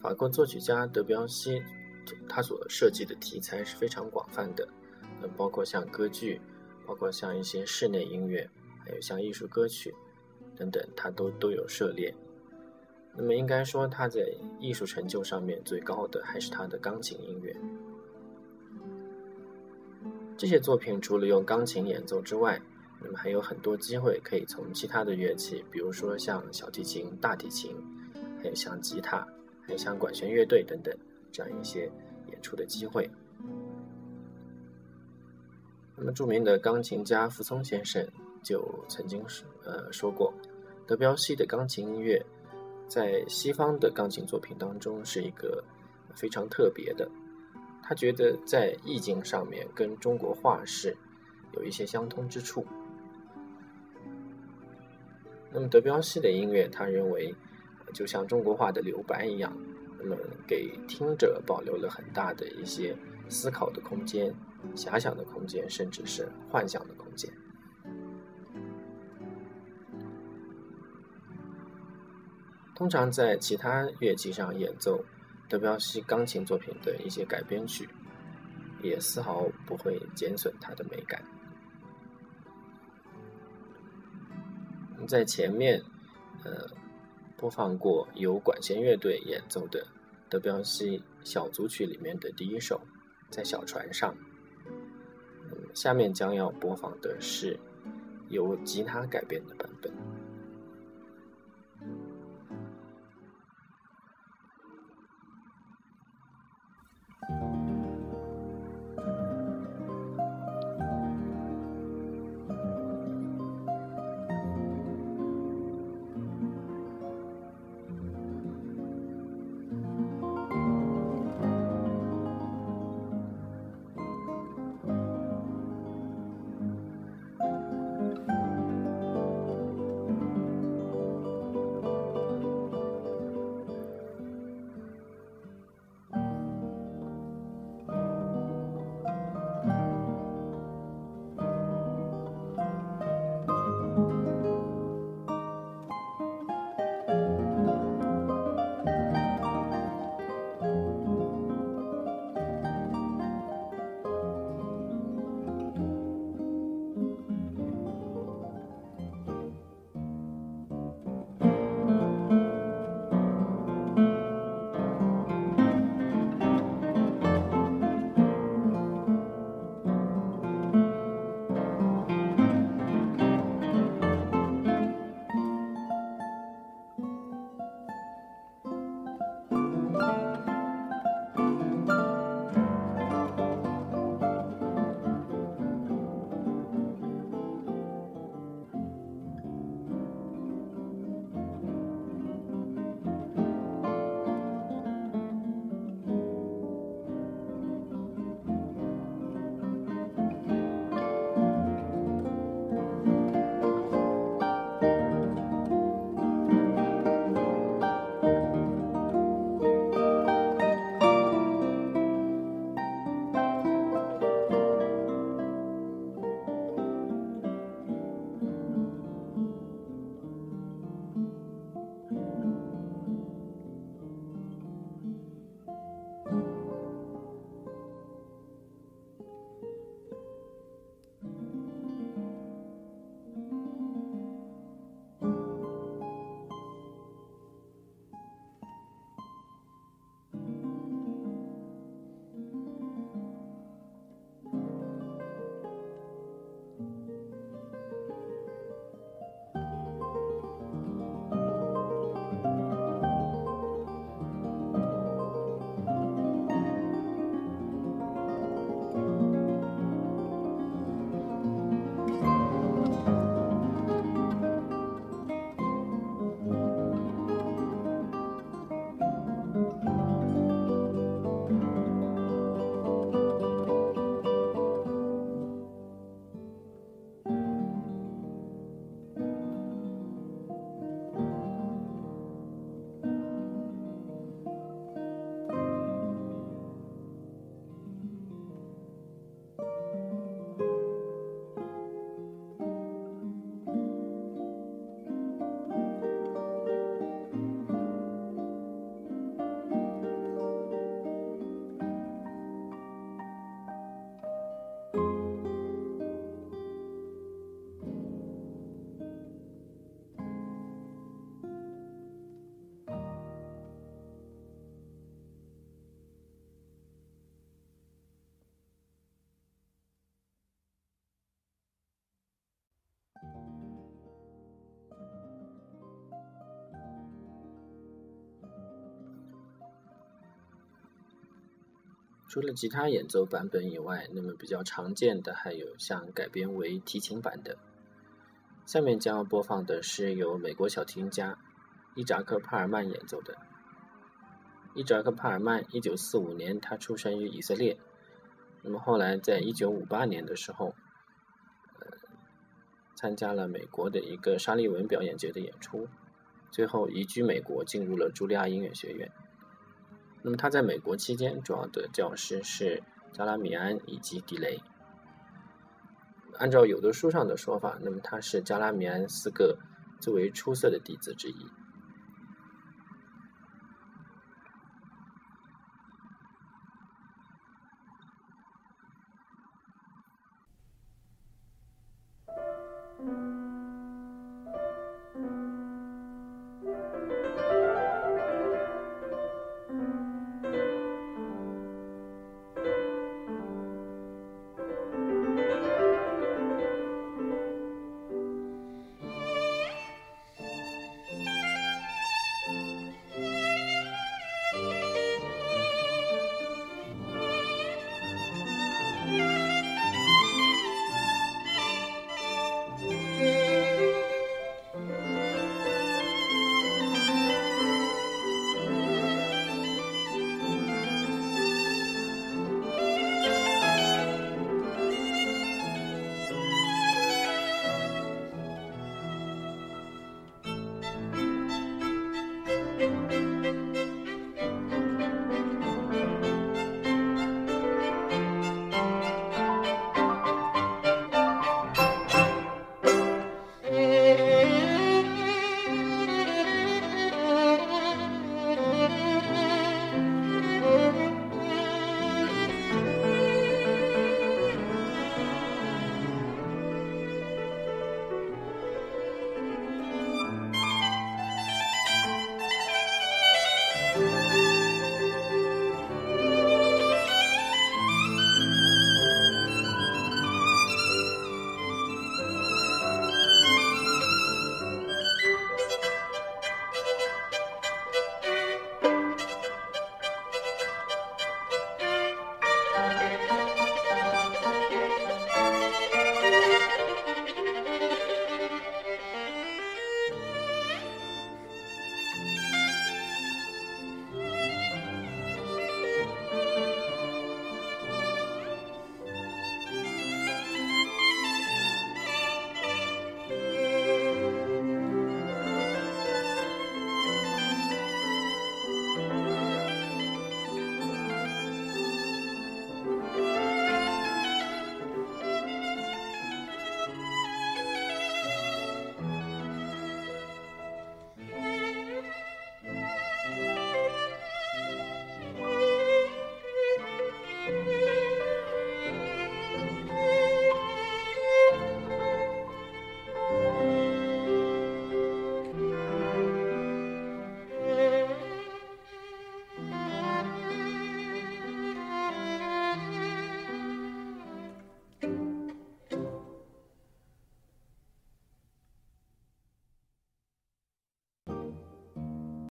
法国作曲家德彪西，他所设计的题材是非常广泛的，包括像歌剧，包括像一些室内音乐，还有像艺术歌曲等等，他都都有涉猎。那么应该说，他在艺术成就上面最高的还是他的钢琴音乐。这些作品除了用钢琴演奏之外，那么还有很多机会可以从其他的乐器，比如说像小提琴、大提琴，还有像吉他。还有像管弦乐队等等这样一些演出的机会。那么，著名的钢琴家傅聪先生就曾经说，呃，说过，德彪西的钢琴音乐在西方的钢琴作品当中是一个非常特别的。他觉得在意境上面跟中国画是有一些相通之处。那么，德彪西的音乐，他认为。就像中国画的留白一样，那么给听者保留了很大的一些思考的空间、遐想的空间，甚至是幻想的空间。通常在其他乐器上演奏德彪西钢琴作品的一些改编曲，也丝毫不会减损它的美感。在前面，呃。播放过由管弦乐队演奏的德彪西小组曲里面的第一首，在小船上。下面将要播放的是由吉他改编的版除了吉他演奏版本以外，那么比较常见的还有像改编为提琴版的。下面将要播放的是由美国小提琴家伊扎克·帕尔曼演奏的。伊扎克·帕尔曼，一九四五年他出生于以色列，那么后来在一九五八年的时候，呃，参加了美国的一个沙利文表演节的演出。最后移居美国，进入了茱莉亚音乐学院。那么他在美国期间，主要的教师是加拉米安以及迪雷。按照有的书上的说法，那么他是加拉米安四个最为出色的弟子之一。